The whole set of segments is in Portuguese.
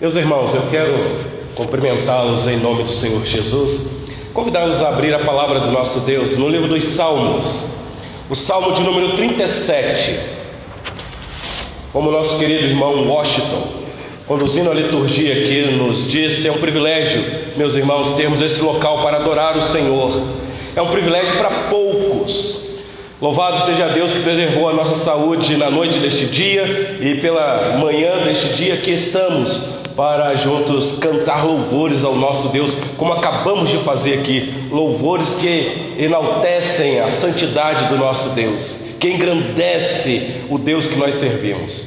Meus irmãos, eu quero cumprimentá-los em nome do Senhor Jesus, convidá-los a abrir a palavra do nosso Deus no livro dos Salmos, o Salmo de número 37. Como nosso querido irmão Washington, conduzindo a liturgia aqui, nos disse: é um privilégio, meus irmãos, termos esse local para adorar o Senhor. É um privilégio para poucos. Louvado seja Deus que preservou a nossa saúde na noite deste dia e pela manhã deste dia que estamos para juntos cantar louvores ao nosso Deus, como acabamos de fazer aqui, louvores que enaltecem a santidade do nosso Deus, que engrandece o Deus que nós servimos.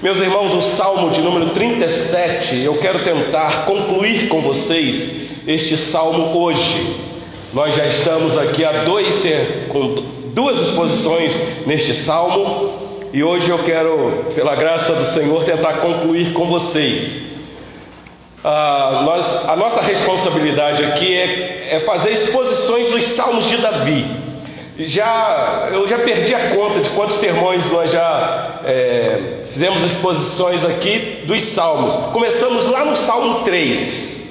Meus irmãos, o Salmo de número 37, eu quero tentar concluir com vocês este salmo hoje. Nós já estamos aqui há dois, com duas exposições neste salmo e hoje eu quero, pela graça do Senhor, tentar concluir com vocês ah, nós, a nossa responsabilidade aqui é, é, fazer exposições dos salmos de Davi. Já, eu já perdi a conta de quantos sermões nós já é, fizemos exposições aqui dos salmos. Começamos lá no Salmo 3.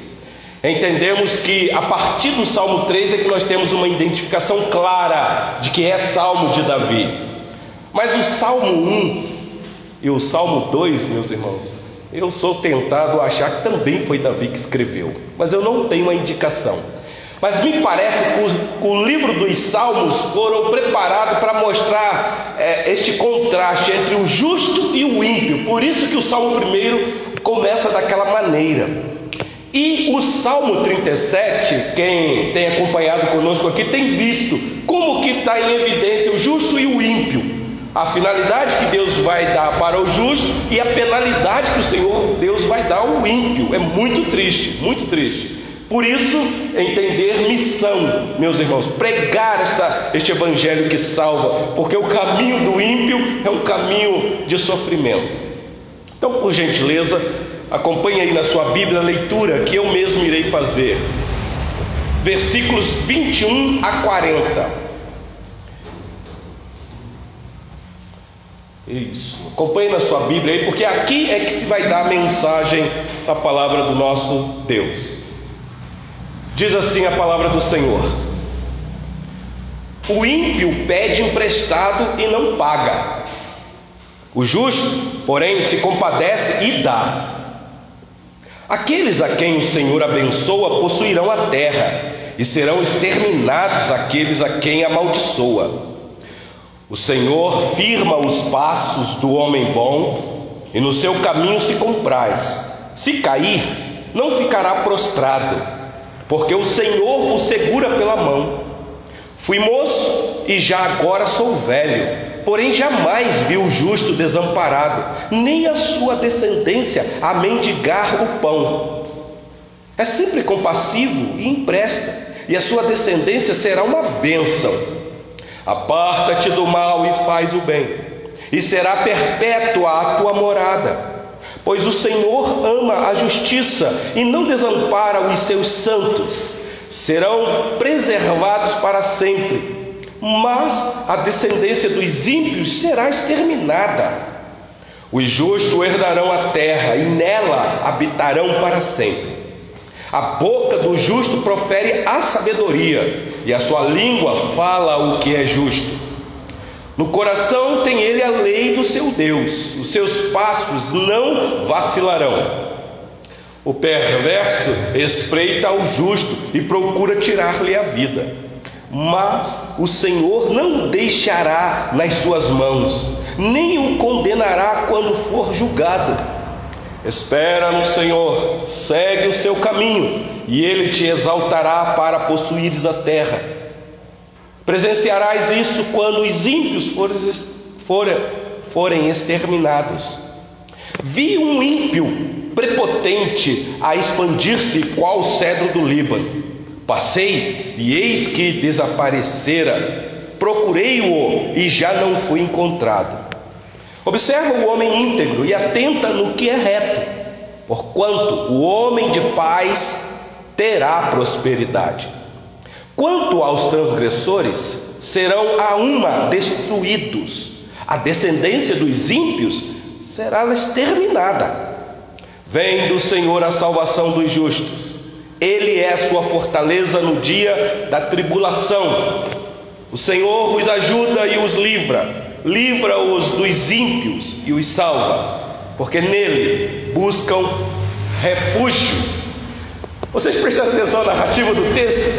Entendemos que a partir do Salmo 3 é que nós temos uma identificação clara de que é Salmo de Davi. Mas o Salmo 1 e o Salmo 2, meus irmãos, eu sou tentado a achar que também foi Davi que escreveu, mas eu não tenho a indicação. Mas me parece que o, o livro dos Salmos foram preparados para mostrar é, este contraste entre o justo e o ímpio. Por isso que o Salmo primeiro começa daquela maneira. E o Salmo 37, quem tem acompanhado conosco aqui, tem visto como que está em evidência o justo e o ímpio a finalidade que Deus vai dar para o justo e a penalidade que o Senhor Deus vai dar ao ímpio. É muito triste, muito triste. Por isso, entender missão, meus irmãos, pregar esta, este evangelho que salva, porque o caminho do ímpio é um caminho de sofrimento. Então, por gentileza, acompanhe aí na sua Bíblia a leitura que eu mesmo irei fazer. Versículos 21 a 40. Isso. Acompanhe na sua Bíblia aí, porque aqui é que se vai dar a mensagem da palavra do nosso Deus. Diz assim a palavra do Senhor: O ímpio pede emprestado e não paga. O justo, porém, se compadece e dá. Aqueles a quem o Senhor abençoa possuirão a terra, e serão exterminados aqueles a quem amaldiçoa. O Senhor firma os passos do homem bom e no seu caminho se compraz. Se cair, não ficará prostrado, porque o Senhor o segura pela mão. Fui moço e já agora sou velho, porém jamais vi o justo desamparado, nem a sua descendência a mendigar o pão. É sempre compassivo e empresta, e a sua descendência será uma bênção. Aparta-te do mal e faz o bem, e será perpétua a tua morada. Pois o Senhor ama a justiça e não desampara os seus santos. Serão preservados para sempre, mas a descendência dos ímpios será exterminada. Os justos herdarão a terra e nela habitarão para sempre. A boca do justo profere a sabedoria, e a sua língua fala o que é justo. No coração tem ele a lei do seu Deus, os seus passos não vacilarão. O perverso espreita ao justo e procura tirar-lhe a vida, mas o Senhor não o deixará nas suas mãos, nem o condenará quando for julgado. Espera no Senhor, segue o seu caminho, e ele te exaltará para possuires a terra. Presenciarás isso quando os ímpios forem, forem exterminados. Vi um ímpio prepotente a expandir-se qual o cedro do Líbano. Passei e eis que desaparecera. Procurei-o e já não fui encontrado. Observa o homem íntegro e atenta no que é reto, porquanto o homem de paz terá prosperidade. Quanto aos transgressores, serão a uma destruídos, a descendência dos ímpios será exterminada. Vem do Senhor a salvação dos justos. Ele é sua fortaleza no dia da tribulação. O Senhor os ajuda e os livra, livra-os dos ímpios e os salva, porque nele buscam refúgio. Vocês prestam atenção na narrativa do texto?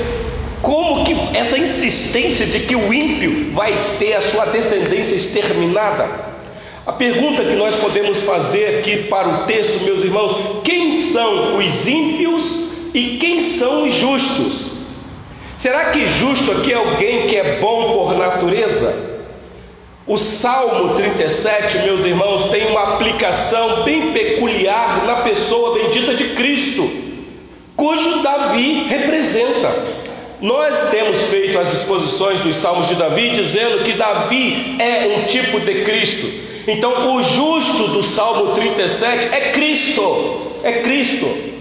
Como que essa insistência de que o ímpio vai ter a sua descendência exterminada? A pergunta que nós podemos fazer aqui para o texto, meus irmãos, quem são os ímpios e quem são os justos? Será que justo aqui é alguém que é bom por natureza? O Salmo 37, meus irmãos, tem uma aplicação bem peculiar na pessoa bendita de Cristo, cujo Davi representa. Nós temos feito as exposições dos Salmos de Davi dizendo que Davi é um tipo de Cristo. Então, o justo do Salmo 37 é Cristo, é Cristo.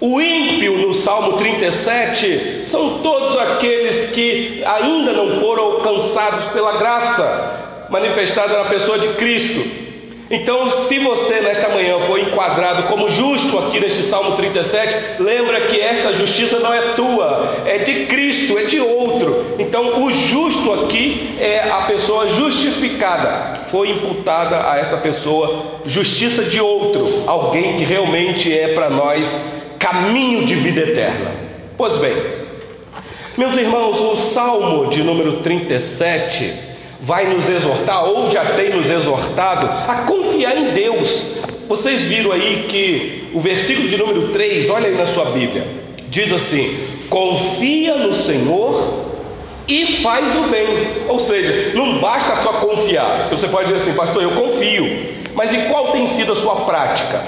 O ímpio no Salmo 37 são todos aqueles que ainda não foram alcançados pela graça manifestada na pessoa de Cristo. Então, se você nesta manhã foi enquadrado como justo aqui neste Salmo 37, lembra que essa justiça não é tua, é de Cristo, é de outro. Então, o justo aqui é a pessoa justificada, foi imputada a esta pessoa justiça de outro, alguém que realmente é para nós caminho de vida eterna. Pois bem, meus irmãos, o Salmo de número 37 vai nos exortar, ou já tem nos exortado, a confiar em Deus. Vocês viram aí que o versículo de número 3, olha aí na sua Bíblia, diz assim: confia no Senhor e faz o bem. Ou seja, não basta só confiar. Você pode dizer assim, pastor, eu confio, mas e qual tem sido a sua prática?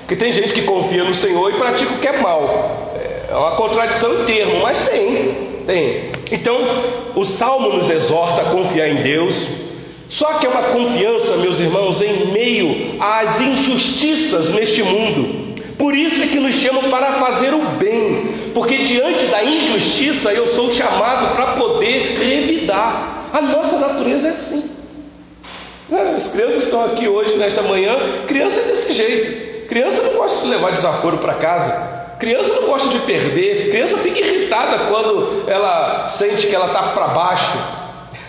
Porque tem gente que confia no Senhor e pratica o que é mal. É uma contradição em termo, mas tem. Tem. Então, o salmo nos exorta a confiar em Deus. Só que é uma confiança, meus irmãos, em meio às injustiças neste mundo. Por isso é que nos chamam para fazer o bem, porque diante da injustiça eu sou chamado para poder revidar. A nossa natureza é assim. É, as crianças estão aqui hoje, nesta manhã, criança é desse jeito. Criança não gosta de levar desaforo para casa. Criança não gosta de perder, criança fica irritada quando ela sente que ela está para baixo.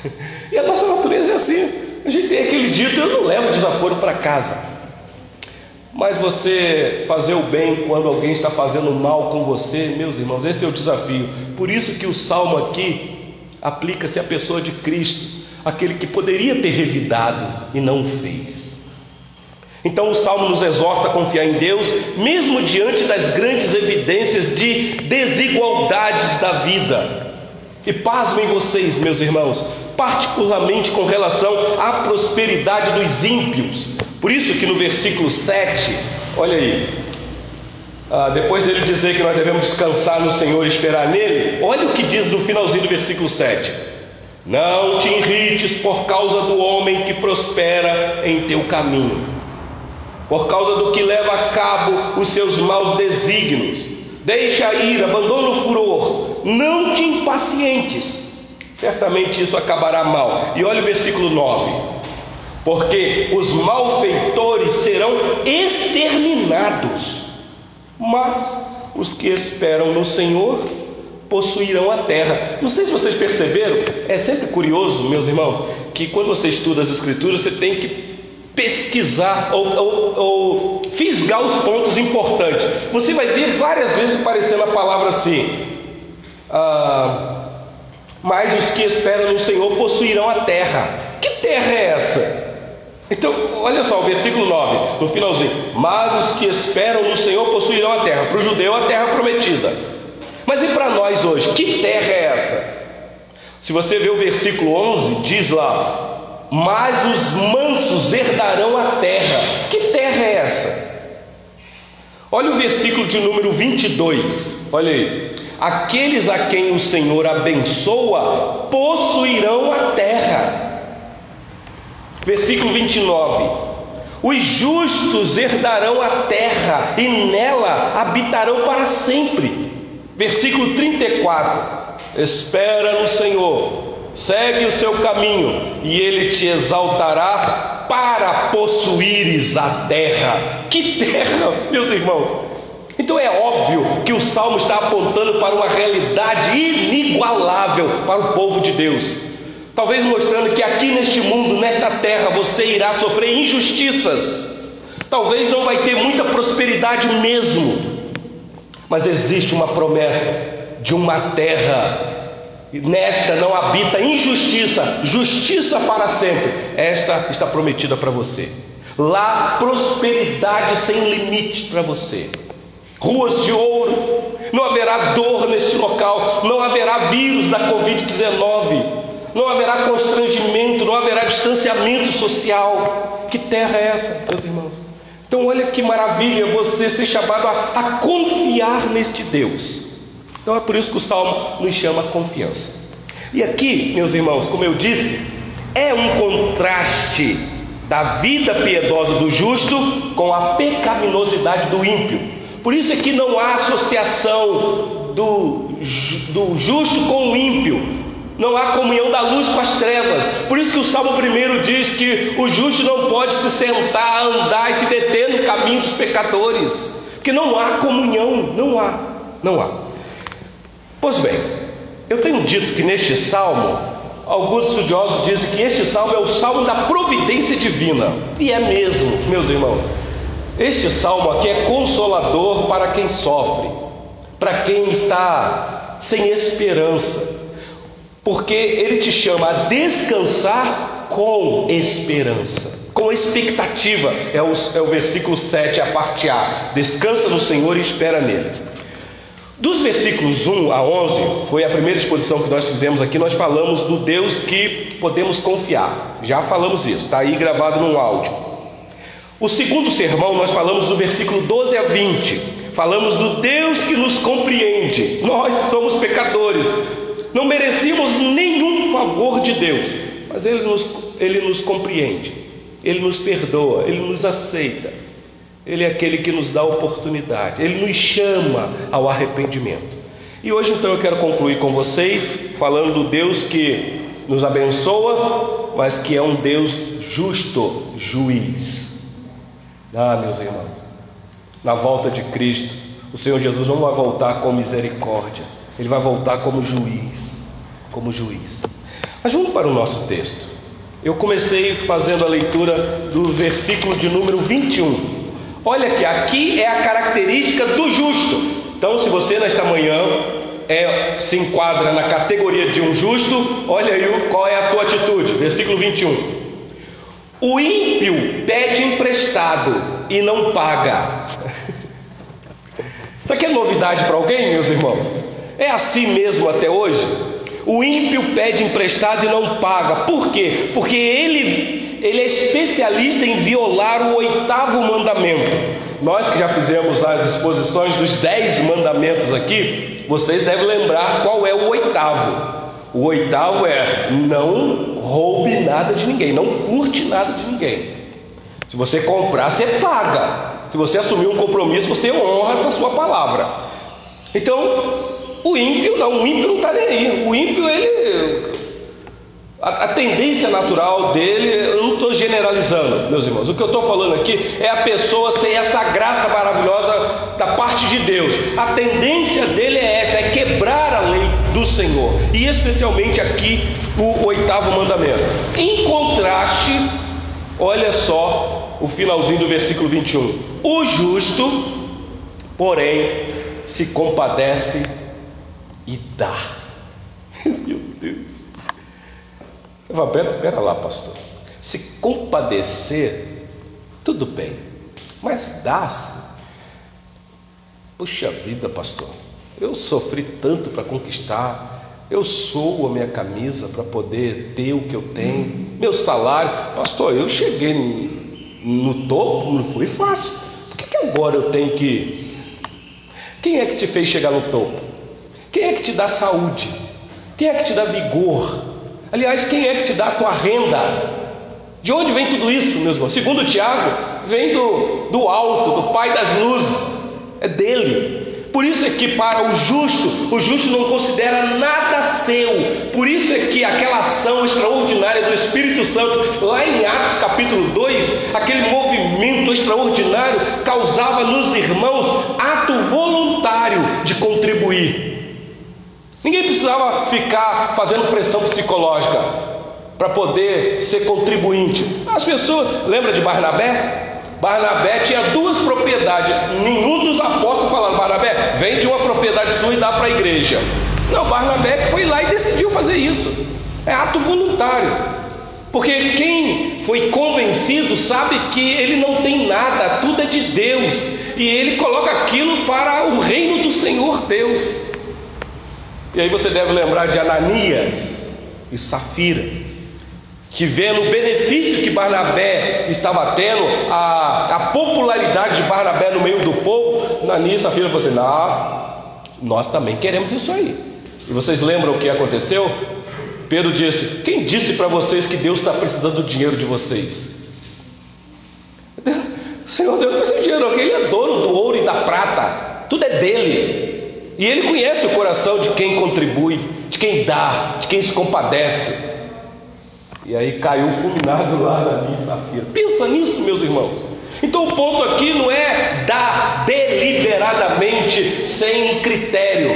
E a nossa natureza é assim. A gente tem aquele dito: eu não levo desaforo para casa. Mas você fazer o bem quando alguém está fazendo mal com você, meus irmãos, esse é o desafio. Por isso que o salmo aqui aplica-se à pessoa de Cristo, aquele que poderia ter revidado e não fez. Então o salmo nos exorta a confiar em Deus, mesmo diante das grandes evidências de desigualdades da vida. E pasmem vocês, meus irmãos, particularmente com relação à prosperidade dos ímpios. Por isso que no versículo 7, olha aí, ah, depois dele dizer que nós devemos descansar no Senhor e esperar nele, olha o que diz no finalzinho do versículo 7. Não te irrites por causa do homem que prospera em teu caminho por causa do que leva a cabo os seus maus desígnios. Deixa ir, abandona o furor, não te impacientes, certamente isso acabará mal. E olha o versículo 9: porque os malfeitores serão exterminados, mas os que esperam no Senhor possuirão a terra. Não sei se vocês perceberam, é sempre curioso, meus irmãos, que quando você estuda as Escrituras, você tem que pesquisar ou, ou, ou, fisgar os pontos importantes. Você vai ver várias vezes aparecendo a palavra assim: ah, Mas os que esperam no Senhor possuirão a terra. Que terra é essa? Então, olha só o versículo 9, no finalzinho: Mas os que esperam no Senhor possuirão a terra. Para o judeu, a terra prometida. Mas e para nós hoje? Que terra é essa? Se você ver o versículo 11, diz lá: mas os mansos herdarão a terra. Que terra é essa? Olha o versículo de número 22, olha aí. Aqueles a quem o Senhor abençoa possuirão a terra. Versículo 29. Os justos herdarão a terra e nela habitarão para sempre. Versículo 34. Espera no Senhor segue o seu caminho, e ele te exaltará para possuíres a terra. Que terra, meus irmãos? Então é óbvio que o salmo está apontando para uma realidade inigualável para o povo de Deus. Talvez mostrando que aqui neste mundo, nesta terra, você irá sofrer injustiças. Talvez não vai ter muita prosperidade mesmo. Mas existe uma promessa de uma terra Nesta não habita injustiça, justiça para sempre. Esta está prometida para você. Lá, prosperidade sem limite para você. Ruas de ouro, não haverá dor neste local, não haverá vírus da Covid-19, não haverá constrangimento, não haverá distanciamento social. Que terra é essa, meus irmãos? Então, olha que maravilha você ser chamado a, a confiar neste Deus. Então é por isso que o salmo nos chama confiança. E aqui, meus irmãos, como eu disse, é um contraste da vida piedosa do justo com a pecaminosidade do ímpio. Por isso é que não há associação do, do justo com o ímpio, não há comunhão da luz com as trevas. Por isso que o Salmo 1 diz que o justo não pode se sentar, andar e se deter no caminho dos pecadores, porque não há comunhão, não há, não há. Pois bem, eu tenho dito que neste salmo, alguns estudiosos dizem que este salmo é o salmo da providência divina, e é mesmo, meus irmãos. Este salmo aqui é consolador para quem sofre, para quem está sem esperança, porque ele te chama a descansar com esperança, com expectativa. É o, é o versículo 7, a parte A: descansa no Senhor e espera nele. Dos versículos 1 a 11, foi a primeira exposição que nós fizemos aqui, nós falamos do Deus que podemos confiar. Já falamos isso, está aí gravado no áudio. O segundo sermão, nós falamos do versículo 12 a 20. Falamos do Deus que nos compreende. Nós somos pecadores, não merecíamos nenhum favor de Deus, mas Ele nos, Ele nos compreende, Ele nos perdoa, Ele nos aceita. Ele é aquele que nos dá oportunidade, ele nos chama ao arrependimento. E hoje então eu quero concluir com vocês falando do Deus que nos abençoa, mas que é um Deus justo, juiz. Ah, meus irmãos, na volta de Cristo, o Senhor Jesus não vai voltar com misericórdia, ele vai voltar como juiz, como juiz. Mas vamos para o nosso texto. Eu comecei fazendo a leitura do versículo de número 21. Olha aqui, aqui é a característica do justo. Então, se você nesta manhã é, se enquadra na categoria de um justo, olha aí qual é a tua atitude. Versículo 21. O ímpio pede emprestado e não paga. Isso aqui é novidade para alguém, meus irmãos? É assim mesmo até hoje? O ímpio pede emprestado e não paga. Por quê? Porque ele ele é especialista em violar o oitavo mandamento. Nós que já fizemos as exposições dos dez mandamentos aqui, vocês devem lembrar qual é o oitavo. O oitavo é não roube nada de ninguém, não furte nada de ninguém. Se você comprar, você paga. Se você assumir um compromisso, você honra essa sua palavra. Então, o ímpio não, o ímpio não está nem aí. O ímpio, ele a, a, tendência natural dele, eu não estou generalizando, meus irmãos. O que eu estou falando aqui é a pessoa sem essa graça maravilhosa da parte de Deus. A tendência dele é esta: é quebrar a lei do Senhor, e especialmente aqui o oitavo mandamento. Em contraste, olha só o finalzinho do versículo 21. O justo, porém, se compadece e dá. Meu Deus. Eu falo, pera, pera lá, pastor. Se compadecer, tudo bem, mas dá-se. Puxa vida, pastor, eu sofri tanto para conquistar, eu sou a minha camisa para poder ter o que eu tenho, meu salário, pastor, eu cheguei no topo, não foi fácil. Por que, que agora eu tenho que. Quem é que te fez chegar no topo? Quem é que te dá saúde? Quem é que te dá vigor? Aliás, quem é que te dá a tua renda? De onde vem tudo isso, meus irmãos? Segundo Tiago, vem do, do alto, do Pai das luzes, é dele. Por isso é que para o justo, o justo não considera nada seu. Por isso é que aquela ação extraordinária do Espírito Santo, lá em Atos capítulo 2, aquele movimento extraordinário causava nos irmãos ato voluntário de contribuir. Ninguém precisava ficar fazendo pressão psicológica para poder ser contribuinte. As pessoas, lembra de Barnabé? Barnabé tinha duas propriedades. Nenhum dos apóstolos falaram: Barnabé, vende uma propriedade sua e dá para a igreja. Não, Barnabé que foi lá e decidiu fazer isso. É ato voluntário. Porque quem foi convencido sabe que ele não tem nada, tudo é de Deus. E ele coloca aquilo para o reino do Senhor Deus. E aí você deve lembrar de Ananias e Safira que vendo o benefício que Barnabé estava tendo, a, a popularidade de Barnabé no meio do povo, Ananias a filha falou assim: não, nós também queremos isso aí. E vocês lembram o que aconteceu? Pedro disse: Quem disse para vocês que Deus está precisando do dinheiro de vocês? Senhor Deus não precisa de dinheiro, porque Ele é dono do ouro e da prata, tudo é dele. E Ele conhece o coração de quem contribui, de quem dá, de quem se compadece. E aí caiu fulminado lá na minha safira. Pensa nisso, meus irmãos. Então o ponto aqui não é dar deliberadamente, sem critério.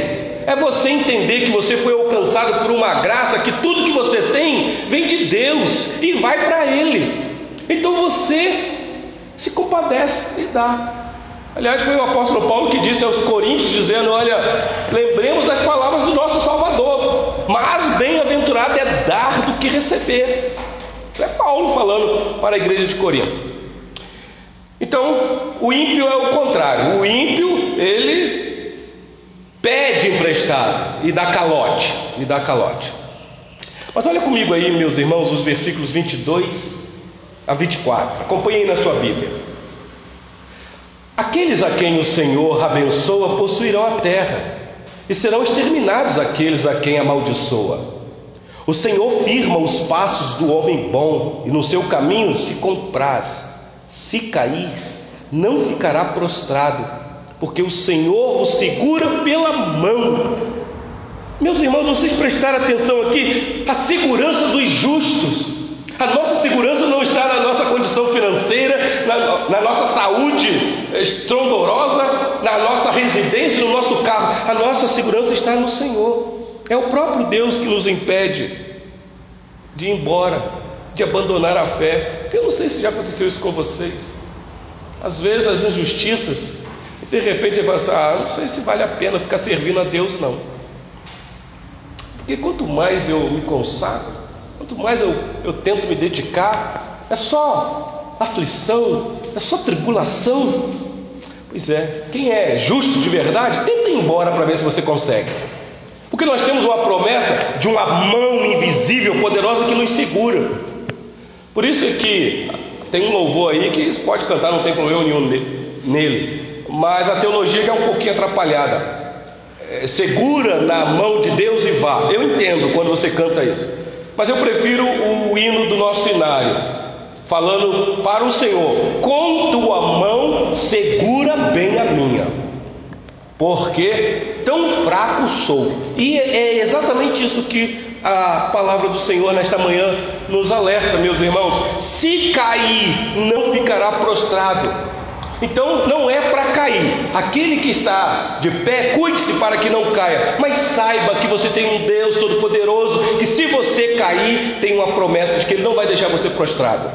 É você entender que você foi alcançado por uma graça, que tudo que você tem vem de Deus e vai para Ele. Então você se compadece e dá. Aliás, foi o apóstolo Paulo que disse aos Coríntios, dizendo: Olha, lembremos das palavras do nosso Salvador, mas bem-aventurado é dar do que receber. Isso é Paulo falando para a igreja de Corinto. Então, o ímpio é o contrário. O ímpio, ele pede emprestado e dá calote, e dá calote. Mas olha comigo aí, meus irmãos, os versículos 22 a 24. Acompanhe aí na sua Bíblia. Aqueles a quem o Senhor abençoa possuirão a terra, e serão exterminados aqueles a quem amaldiçoa. O Senhor firma os passos do homem bom, e no seu caminho se compraz. Se cair, não ficará prostrado, porque o Senhor o segura pela mão. Meus irmãos, vocês prestaram atenção aqui, a segurança dos justos. A nossa segurança não está na nossa condição financeira, na, na, nossa saúde estrondorosa, na nossa residência, no nosso carro. A nossa segurança está no Senhor. É o próprio Deus que nos impede de ir embora, de abandonar a fé. Eu não sei se já aconteceu isso com vocês. Às vezes as injustiças, de repente você fala assim: ah, não sei se vale a pena ficar servindo a Deus, não. Porque quanto mais eu me consagro, Quanto mais eu, eu tento me dedicar, é só aflição, é só tribulação. Pois é, quem é justo de verdade, tenta ir embora para ver se você consegue. Porque nós temos uma promessa de uma mão invisível, poderosa que nos segura. Por isso é que tem um louvor aí que pode cantar, não tem problema nenhum nele. Mas a teologia já é um pouquinho atrapalhada. É, segura na mão de Deus e vá. Eu entendo quando você canta isso. Mas eu prefiro o hino do nosso cenário, falando para o Senhor: com tua mão segura bem a minha, porque tão fraco sou. E é exatamente isso que a palavra do Senhor nesta manhã nos alerta, meus irmãos: se cair, não ficará prostrado então não é para cair. Aquele que está de pé, cuide-se para que não caia, mas saiba que você tem um Deus Todo-Poderoso, que se você cair, tem uma promessa de que Ele não vai deixar você prostrado.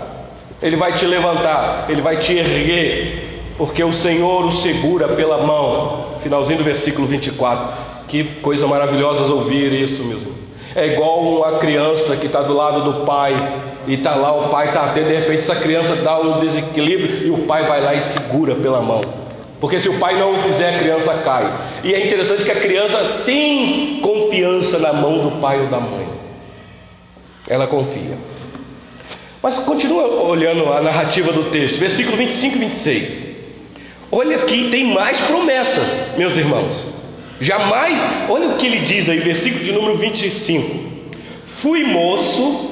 Ele vai te levantar, Ele vai te erguer, porque o Senhor o segura pela mão. Finalzinho do versículo 24. Que coisa maravilhosa ouvir isso, mesmo. É igual uma criança que está do lado do pai e está lá, o pai está atento, de repente essa criança dá um desequilíbrio e o pai vai lá e segura pela mão. Porque se o pai não o fizer, a criança cai. E é interessante que a criança tem confiança na mão do pai ou da mãe. Ela confia. Mas continua olhando a narrativa do texto, versículo 25 e 26. Olha aqui, tem mais promessas, meus irmãos. Jamais, olha o que ele diz aí, versículo de número 25. Fui moço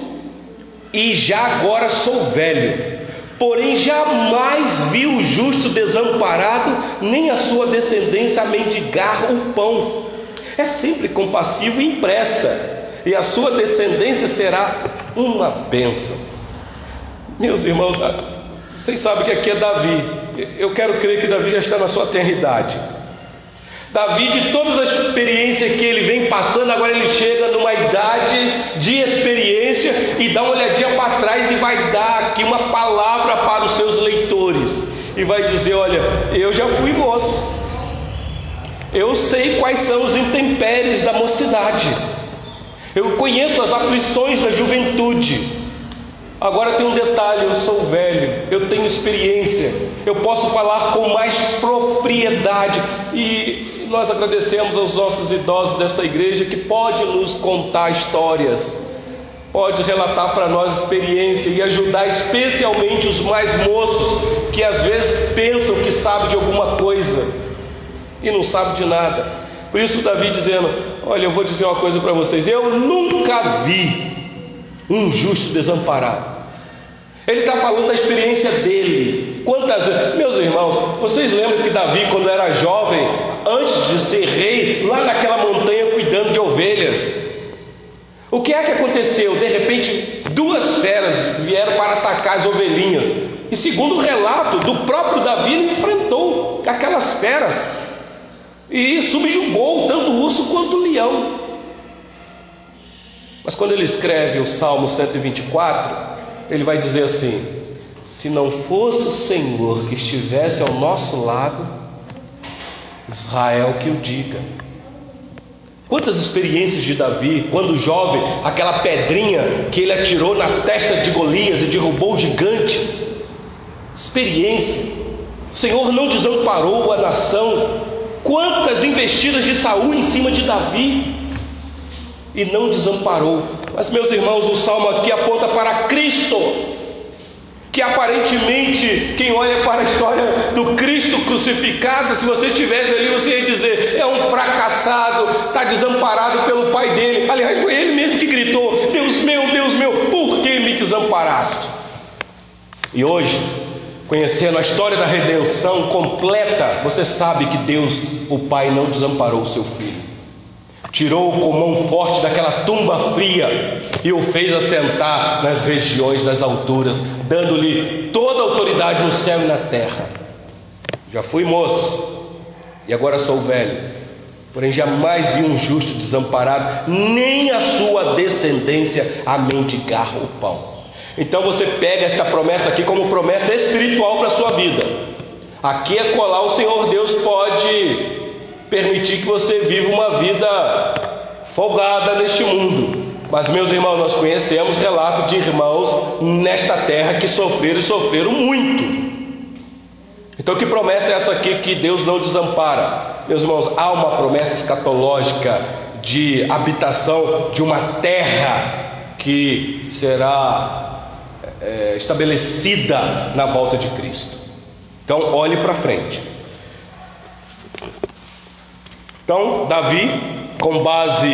e já agora sou velho. porém jamais viu o justo desamparado, nem a sua descendência mendigar o pão. É sempre compassivo e empresta, e a sua descendência será uma bênção. Meus irmãos, vocês sabem que aqui é Davi. Eu quero crer que Davi já está na sua eternidade. Davi, de todas as experiências que ele vem passando, agora ele chega numa idade de experiência e dá uma olhadinha para trás e vai dar aqui uma palavra para os seus leitores. E vai dizer: Olha, eu já fui moço, eu sei quais são os intempéries da mocidade, eu conheço as aflições da juventude. Agora tem um detalhe: eu sou velho, eu tenho experiência, eu posso falar com mais propriedade. E nós agradecemos aos nossos idosos dessa igreja que pode nos contar histórias, pode relatar para nós experiência e ajudar especialmente os mais moços que às vezes pensam que sabe de alguma coisa e não sabe de nada. Por isso Davi dizendo: "Olha, eu vou dizer uma coisa para vocês, eu nunca vi um justo desamparado. Ele está falando da experiência dele. Quantas meus irmãos, vocês lembram que Davi, quando era jovem, antes de ser rei, lá naquela montanha cuidando de ovelhas, o que é que aconteceu? De repente, duas feras vieram para atacar as ovelhinhas. E segundo o relato do próprio Davi, ele enfrentou aquelas feras e subjugou tanto o urso quanto o leão. Mas quando ele escreve o Salmo 124, ele vai dizer assim: se não fosse o Senhor que estivesse ao nosso lado, Israel que o diga. Quantas experiências de Davi, quando jovem, aquela pedrinha que ele atirou na testa de Golias e derrubou o gigante. Experiência. O Senhor não desamparou a nação. Quantas investidas de Saul em cima de Davi e não desamparou mas, meus irmãos, o salmo aqui aponta para Cristo, que aparentemente, quem olha para a história do Cristo crucificado, se você estivesse ali, você ia dizer: é um fracassado, está desamparado pelo pai dele. Aliás, foi ele mesmo que gritou: Deus meu, Deus meu, por que me desamparaste? E hoje, conhecendo a história da redenção completa, você sabe que Deus, o Pai, não desamparou o seu filho tirou com mão forte daquela tumba fria e o fez assentar nas regiões das alturas, dando-lhe toda a autoridade no céu e na terra. Já fui moço e agora sou velho, porém jamais vi um justo desamparado, nem a sua descendência a mendigar o pão. Então você pega esta promessa aqui como promessa espiritual para a sua vida. Aqui é colar o Senhor Deus pode permitir que você viva uma vida folgada neste mundo. Mas, meus irmãos, nós conhecemos relatos de irmãos nesta terra que sofreram e sofreram muito. Então, que promessa é essa aqui que Deus não desampara? Meus irmãos, há uma promessa escatológica de habitação de uma terra que será é, estabelecida na volta de Cristo. Então, olhe para frente. Então, Davi, com base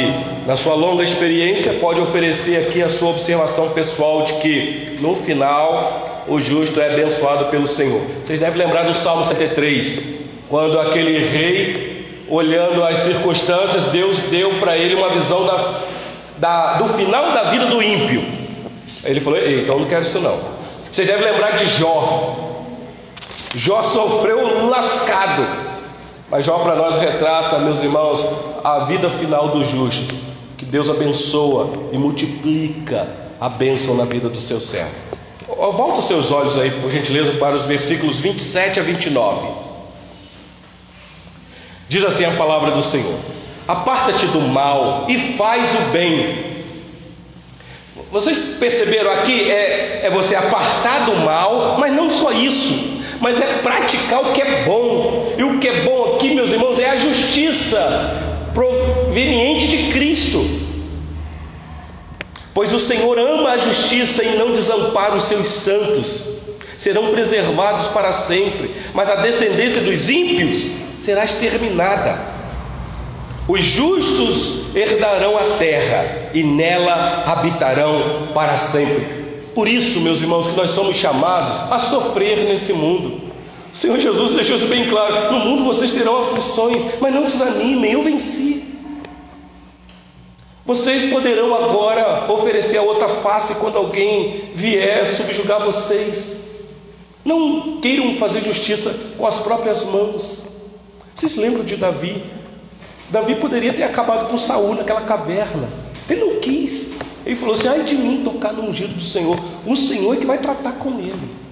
na sua longa experiência, pode oferecer aqui a sua observação pessoal de que no final o justo é abençoado pelo Senhor. Vocês devem lembrar do Salmo 73, quando aquele rei, olhando as circunstâncias, Deus deu para ele uma visão da, da, do final da vida do ímpio. Ele falou: Ei, então eu não quero isso não. Vocês devem lembrar de Jó. Jó sofreu lascado mas Jó para nós retrata, meus irmãos, a vida final do justo, que Deus abençoa e multiplica a bênção na vida do seu servo. Volta os seus olhos aí, por gentileza, para os versículos 27 a 29. Diz assim a palavra do Senhor: Aparta-te do mal e faz o bem. Vocês perceberam aqui? É, é você apartar do mal, mas não só isso mas é praticar o que é bom. E o que é bom meus irmãos, é a justiça proveniente de Cristo. Pois o Senhor ama a justiça e não desampara os seus santos. Serão preservados para sempre, mas a descendência dos ímpios será exterminada. Os justos herdarão a terra e nela habitarão para sempre. Por isso, meus irmãos, que nós somos chamados a sofrer nesse mundo. O Senhor Jesus deixou isso bem claro: no mundo vocês terão aflições, mas não desanimem, eu venci. Vocês poderão agora oferecer a outra face quando alguém vier subjugar vocês. Não queiram fazer justiça com as próprias mãos. Vocês lembram de Davi? Davi poderia ter acabado com Saul naquela caverna. Ele não quis. Ele falou assim: ai de mim tocar no ungido do Senhor. O Senhor é que vai tratar com ele.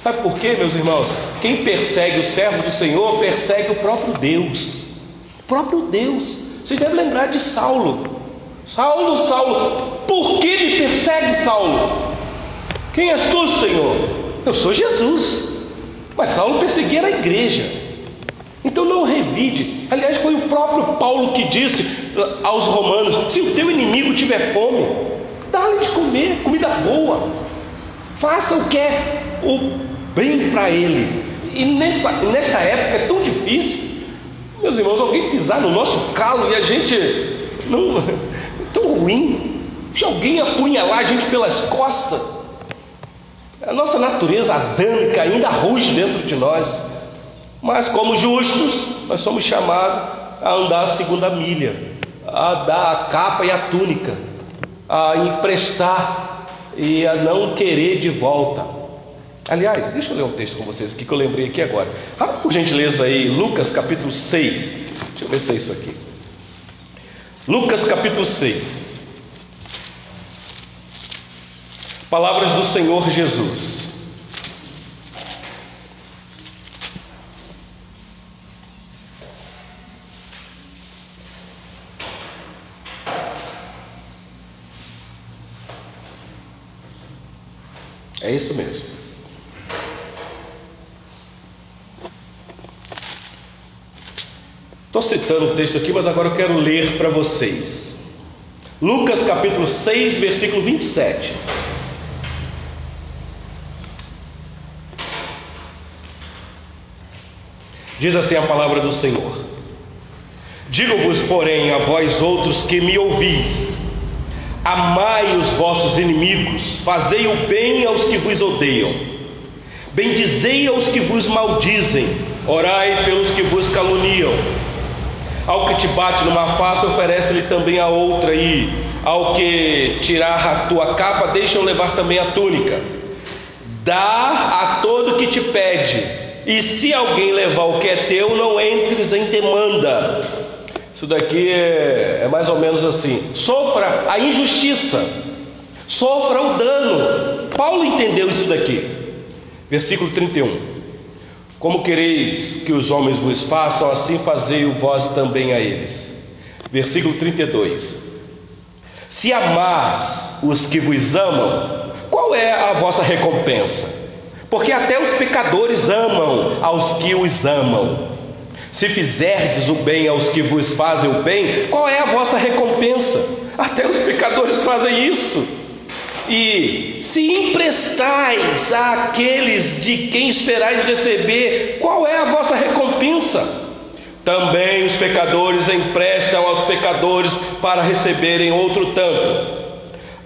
Sabe por quê, meus irmãos? Quem persegue o servo do Senhor persegue o próprio Deus. O próprio Deus. Vocês devem lembrar de Saulo. Saulo, Saulo, por que me persegue, Saulo? Quem és tu, Senhor? Eu sou Jesus. Mas Saulo perseguia a igreja. Então não revide. Aliás, foi o próprio Paulo que disse aos romanos: se o teu inimigo tiver fome, dá-lhe de comer, comida boa. Faça o que é o bem para ele. E nesta, nesta época é tão difícil, meus irmãos, alguém pisar no nosso calo e a gente não tão ruim. Se alguém apunhalar a gente pelas costas, a nossa natureza adâmica ainda ruge dentro de nós. Mas como justos, nós somos chamados a andar a segunda milha, a dar a capa e a túnica, a emprestar e a não querer de volta. Aliás, deixa eu ler um texto com vocês aqui que eu lembrei aqui agora. Ah, por gentileza aí, Lucas capítulo 6. Deixa eu ver se é isso aqui. Lucas capítulo 6. Palavras do Senhor Jesus. É isso mesmo. Estou citando o texto aqui, mas agora eu quero ler para vocês. Lucas capítulo 6, versículo 27. Diz assim a palavra do Senhor: Digo-vos, porém, a vós outros que me ouvis, amai os vossos inimigos, fazei o bem aos que vos odeiam, bendizei aos que vos maldizem, orai pelos que vos caluniam. Ao que te bate numa face, oferece-lhe também a outra, e ao que tirar a tua capa, deixa-o levar também a túnica. Dá a todo que te pede, e se alguém levar o que é teu, não entres em demanda. Isso daqui é, é mais ou menos assim: sofra a injustiça, sofra o dano. Paulo entendeu isso daqui. Versículo 31. Como quereis que os homens vos façam, assim fazei-o vós também a eles. Versículo 32. Se amais os que vos amam, qual é a vossa recompensa? Porque até os pecadores amam aos que os amam. Se fizerdes o bem aos que vos fazem o bem, qual é a vossa recompensa? Até os pecadores fazem isso. E se emprestais àqueles de quem esperais receber, qual é a vossa recompensa? Também os pecadores emprestam aos pecadores para receberem outro tanto.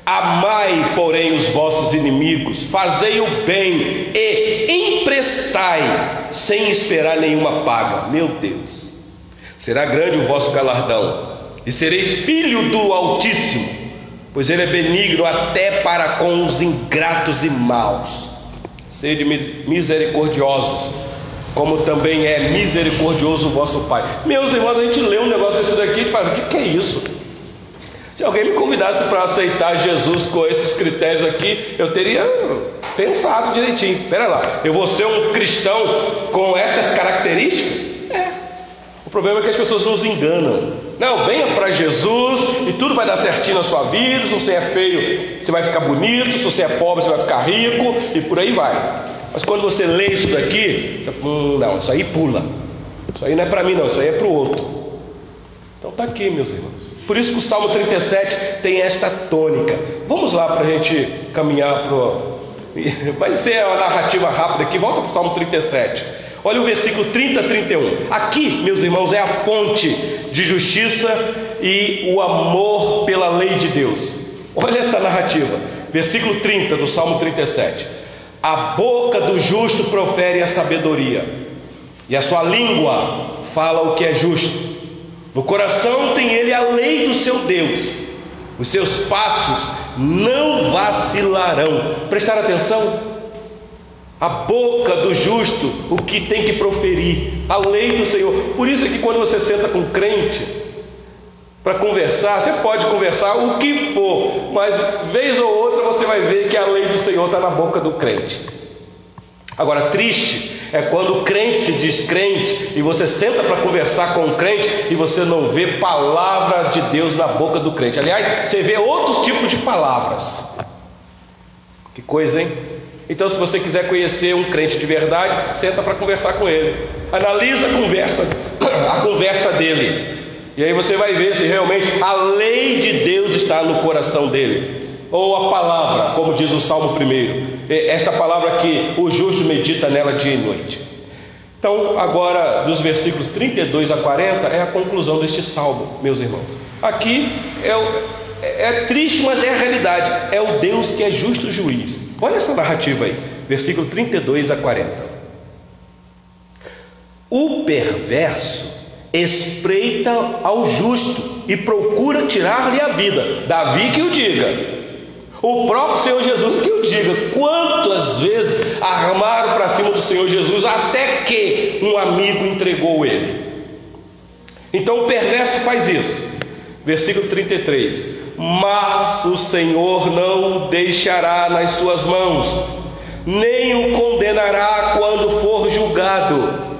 Amai, porém, os vossos inimigos, fazei o bem e emprestai, sem esperar nenhuma paga. Meu Deus, será grande o vosso galardão, e sereis filho do Altíssimo pois ele é benigno até para com os ingratos e maus. Sede misericordiosos, como também é misericordioso o vosso Pai. Meus irmãos, a gente lê um negócio desse daqui e faz: o que, que é isso? Se alguém me convidasse para aceitar Jesus com esses critérios aqui, eu teria pensado direitinho. Espera lá, eu vou ser um cristão com estas características? Problema é que as pessoas nos enganam. Não, venha para Jesus e tudo vai dar certinho na sua vida. Se você é feio, você vai ficar bonito. Se você é pobre, você vai ficar rico e por aí vai. Mas quando você lê isso daqui, você fala, hum, não, isso aí pula. Isso aí não é para mim, não, isso aí é para o outro. Então está aqui, meus irmãos. Por isso que o Salmo 37 tem esta tônica. Vamos lá para a gente caminhar para. Vai ser uma narrativa rápida aqui. Volta para o Salmo 37. Olha o versículo 30 a 31. Aqui, meus irmãos, é a fonte de justiça e o amor pela lei de Deus. Olha esta narrativa. Versículo 30 do Salmo 37. A boca do justo profere a sabedoria, e a sua língua fala o que é justo. No coração tem ele a lei do seu Deus, os seus passos não vacilarão. Prestar atenção? A boca do justo, o que tem que proferir, a lei do Senhor. Por isso é que quando você senta com crente, para conversar, você pode conversar o que for, mas vez ou outra você vai ver que a lei do Senhor está na boca do crente. Agora, triste é quando o crente se diz crente e você senta para conversar com o crente e você não vê palavra de Deus na boca do crente. Aliás, você vê outros tipos de palavras. Que coisa, hein? Então, se você quiser conhecer um crente de verdade, senta para conversar com ele. Analisa a conversa, a conversa dele. E aí você vai ver se realmente a lei de Deus está no coração dele. Ou a palavra, como diz o Salmo 1. Esta palavra que o justo medita nela dia e noite. Então, agora, dos versículos 32 a 40, é a conclusão deste salmo, meus irmãos. Aqui é, o, é triste, mas é a realidade. É o Deus que é justo juiz. Olha essa narrativa aí, versículo 32 a 40. O perverso espreita ao justo e procura tirar-lhe a vida. Davi que o diga. O próprio Senhor Jesus que o diga. Quantas vezes armaram para cima do Senhor Jesus até que um amigo entregou ele. Então o perverso faz isso. Versículo 33. Mas o Senhor não o deixará nas suas mãos, nem o condenará quando for julgado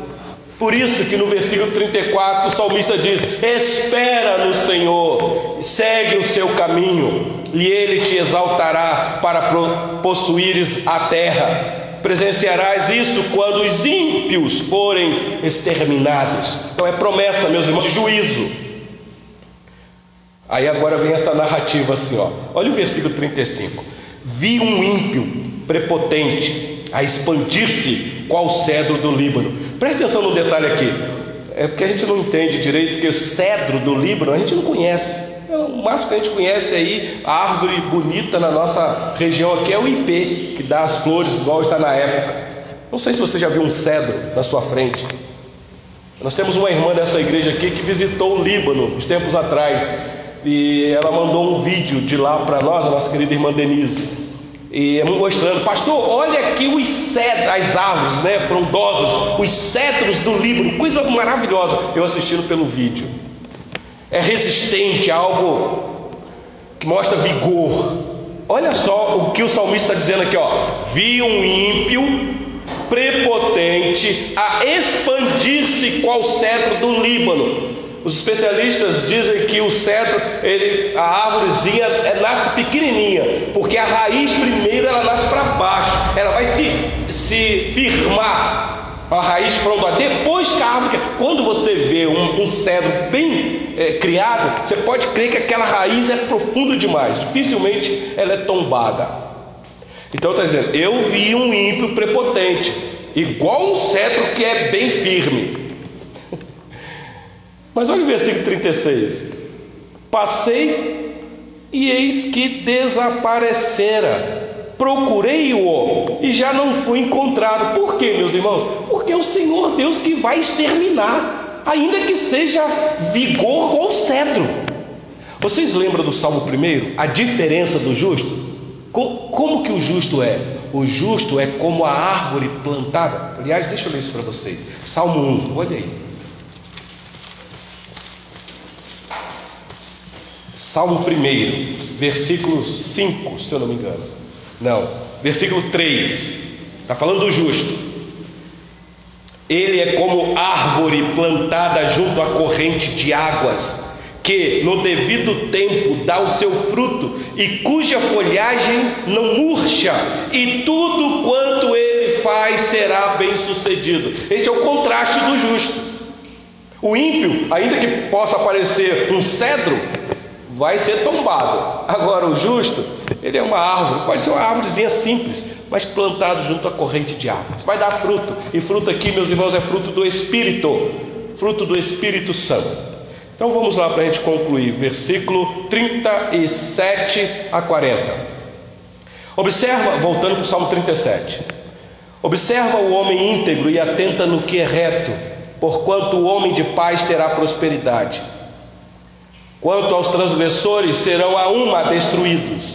por isso que no versículo 34 o salmista diz: Espera no Senhor, segue o seu caminho, e ele te exaltará para possuires a terra. Presenciarás isso quando os ímpios forem exterminados. Então é promessa, meus irmãos, de juízo. Aí agora vem esta narrativa assim, ó. Olha o versículo 35. Vi um ímpio prepotente a expandir-se qual cedro do Líbano Preste atenção no detalhe aqui. É porque a gente não entende direito, porque cedro do Líbano a gente não conhece. É, o máximo que a gente conhece aí, a árvore bonita na nossa região aqui é o ipê, que dá as flores igual está na época. Não sei se você já viu um cedro na sua frente. Nós temos uma irmã dessa igreja aqui que visitou o Líbano uns tempos atrás. E ela mandou um vídeo de lá para nós, a nossa querida irmã Denise e mostrando, pastor, olha aqui os cedros, as árvores, né, frondosas, os cedros do Líbano, coisa maravilhosa. Eu assistindo pelo vídeo. É resistente, algo que mostra vigor. Olha só o que o salmista está dizendo aqui, ó. Vi um ímpio prepotente a expandir-se qual cedro do Líbano os especialistas dizem que o cedro, ele, a árvorezinha é, nasce pequenininha, porque a raiz primeiro ela nasce para baixo, ela vai se, se firmar a raiz frondosa. Depois que a árvore, quando você vê um, um cedro bem é, criado, você pode crer que aquela raiz é profunda demais, dificilmente ela é tombada. Então está dizendo, eu vi um ímpio prepotente, igual um cedro que é bem firme. Mas olha o versículo 36. Passei e eis que desaparecera. Procurei-o e já não fui encontrado. Por quê, meus irmãos? Porque é o Senhor Deus que vai exterminar, ainda que seja vigor ou cedro. Vocês lembram do Salmo 1? A diferença do justo? Como que o justo é? O justo é como a árvore plantada. Aliás, deixa eu ler isso para vocês. Salmo 1, olha aí. Salmo 1, versículo 5, se eu não me engano. Não, versículo 3. Está falando do justo. Ele é como árvore plantada junto à corrente de águas, que no devido tempo dá o seu fruto e cuja folhagem não murcha, e tudo quanto ele faz será bem sucedido. Este é o contraste do justo. O ímpio, ainda que possa parecer um cedro, vai ser tombado. Agora, o justo, ele é uma árvore, pode ser uma árvorezinha simples, mas plantado junto à corrente de águas. Vai dar fruto, e fruto aqui, meus irmãos, é fruto do Espírito, fruto do Espírito Santo. Então vamos lá para a gente concluir, versículo 37 a 40. Observa, voltando para o Salmo 37. Observa o homem íntegro e atenta no que é reto, porquanto o homem de paz terá prosperidade. Quanto aos transgressores, serão a uma destruídos.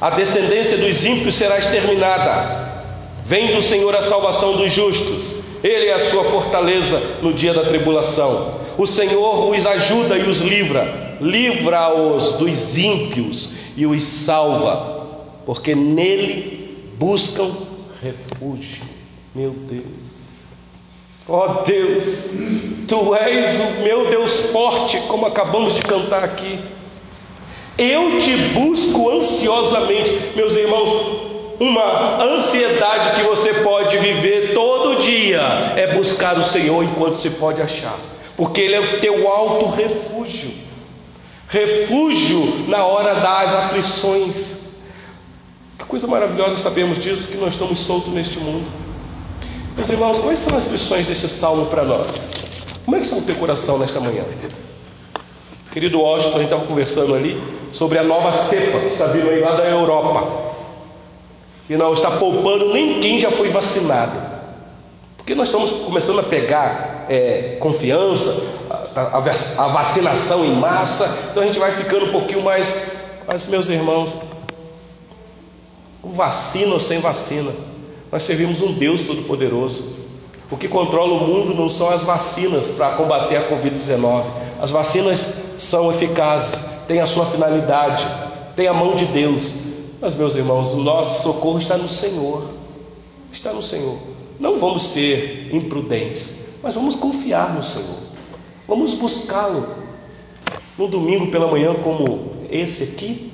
A, descendência dos ímpios será exterminada. Vem do Senhor a salvação dos justos. Ele é a sua fortaleza no dia da tribulação. O Senhor os ajuda e os livra. Livra-os dos ímpios e os salva, porque nele buscam refúgio. Meu Deus. Ó oh Deus, Tu és o meu Deus forte, como acabamos de cantar aqui. Eu te busco ansiosamente, meus irmãos. Uma ansiedade que você pode viver todo dia é buscar o Senhor enquanto se pode achar, porque Ele é o teu alto refúgio refúgio na hora das aflições. Que coisa maravilhosa sabermos disso, que nós estamos soltos neste mundo. Meus irmãos, quais são as lições deste salmo para nós? Como é que está o teu coração nesta manhã? Querido Washington, a gente estava conversando ali sobre a nova cepa que está vindo aí lá da Europa. Que não está poupando nem quem já foi vacinado. Porque nós estamos começando a pegar é, confiança, a, a, a, vacinação em massa, então a gente vai ficando um pouquinho mais. Mas, meus irmãos, vacina ou sem vacina, nós servimos um Deus Todo-Poderoso. O que controla o mundo não são as vacinas para combater a Covid-19. As vacinas são eficazes, têm a sua finalidade, têm a mão de Deus. Mas, meus irmãos, o nosso socorro está no Senhor. Está no Senhor. Não vamos ser imprudentes, mas vamos confiar no Senhor. Vamos buscá-lo. No domingo pela manhã, como esse aqui,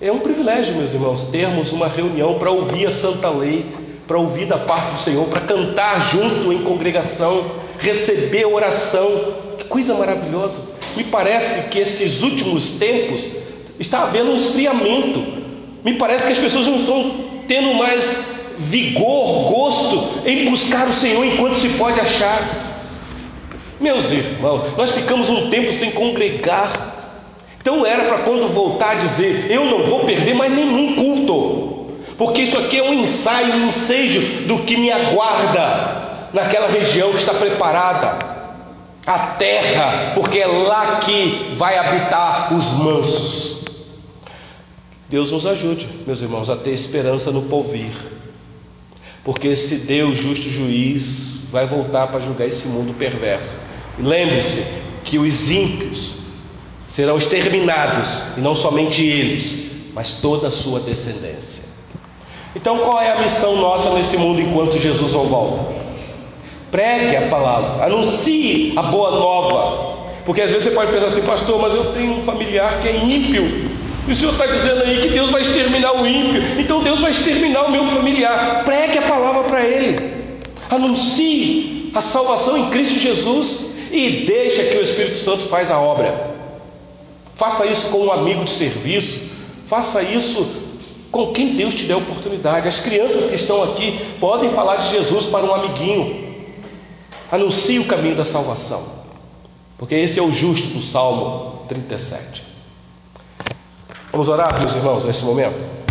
é um privilégio, meus irmãos, termos uma reunião para ouvir a Santa Lei para ouvir da parte do Senhor, para cantar junto em congregação, receber oração. Que coisa maravilhosa! Me parece que estes últimos tempos está havendo um esfriamento. Me parece que as pessoas não estão tendo mais vigor, gosto em buscar o Senhor enquanto se pode achar. Meus irmãos, nós ficamos um tempo sem congregar. Então era para quando voltar dizer: Eu não vou perder mais nenhum culto porque isso aqui é um ensaio, um ensejo do que me aguarda naquela região que está preparada. A terra, porque é lá que vai habitar os mansos. Deus nos ajude, meus irmãos, a ter esperança no porvir, porque esse Deus, justo juiz, vai voltar para julgar esse mundo perverso. lembre-se que os ímpios serão exterminados, e não somente eles, mas toda a sua descendência. Então, qual é a missão nossa nesse mundo enquanto Jesus não volta? Pregue a palavra, anuncie a boa nova. Porque às vezes você pode pensar assim, pastor, mas eu tenho um familiar que é ímpio. E o Senhor está dizendo aí que Deus vai exterminar o ímpio. Então Deus vai exterminar o meu familiar. Pregue a palavra para ele. Anuncie a salvação em Cristo Jesus. E deixa que o Espírito Santo faz a obra. Faça isso com um amigo de serviço. Faça isso com quem Deus te der oportunidade. As crianças que estão aqui podem falar de Jesus para um amiguinho. Anuncie o caminho da salvação, porque esse é o justo do Salmo 37. Vamos orar, meus irmãos, nesse momento?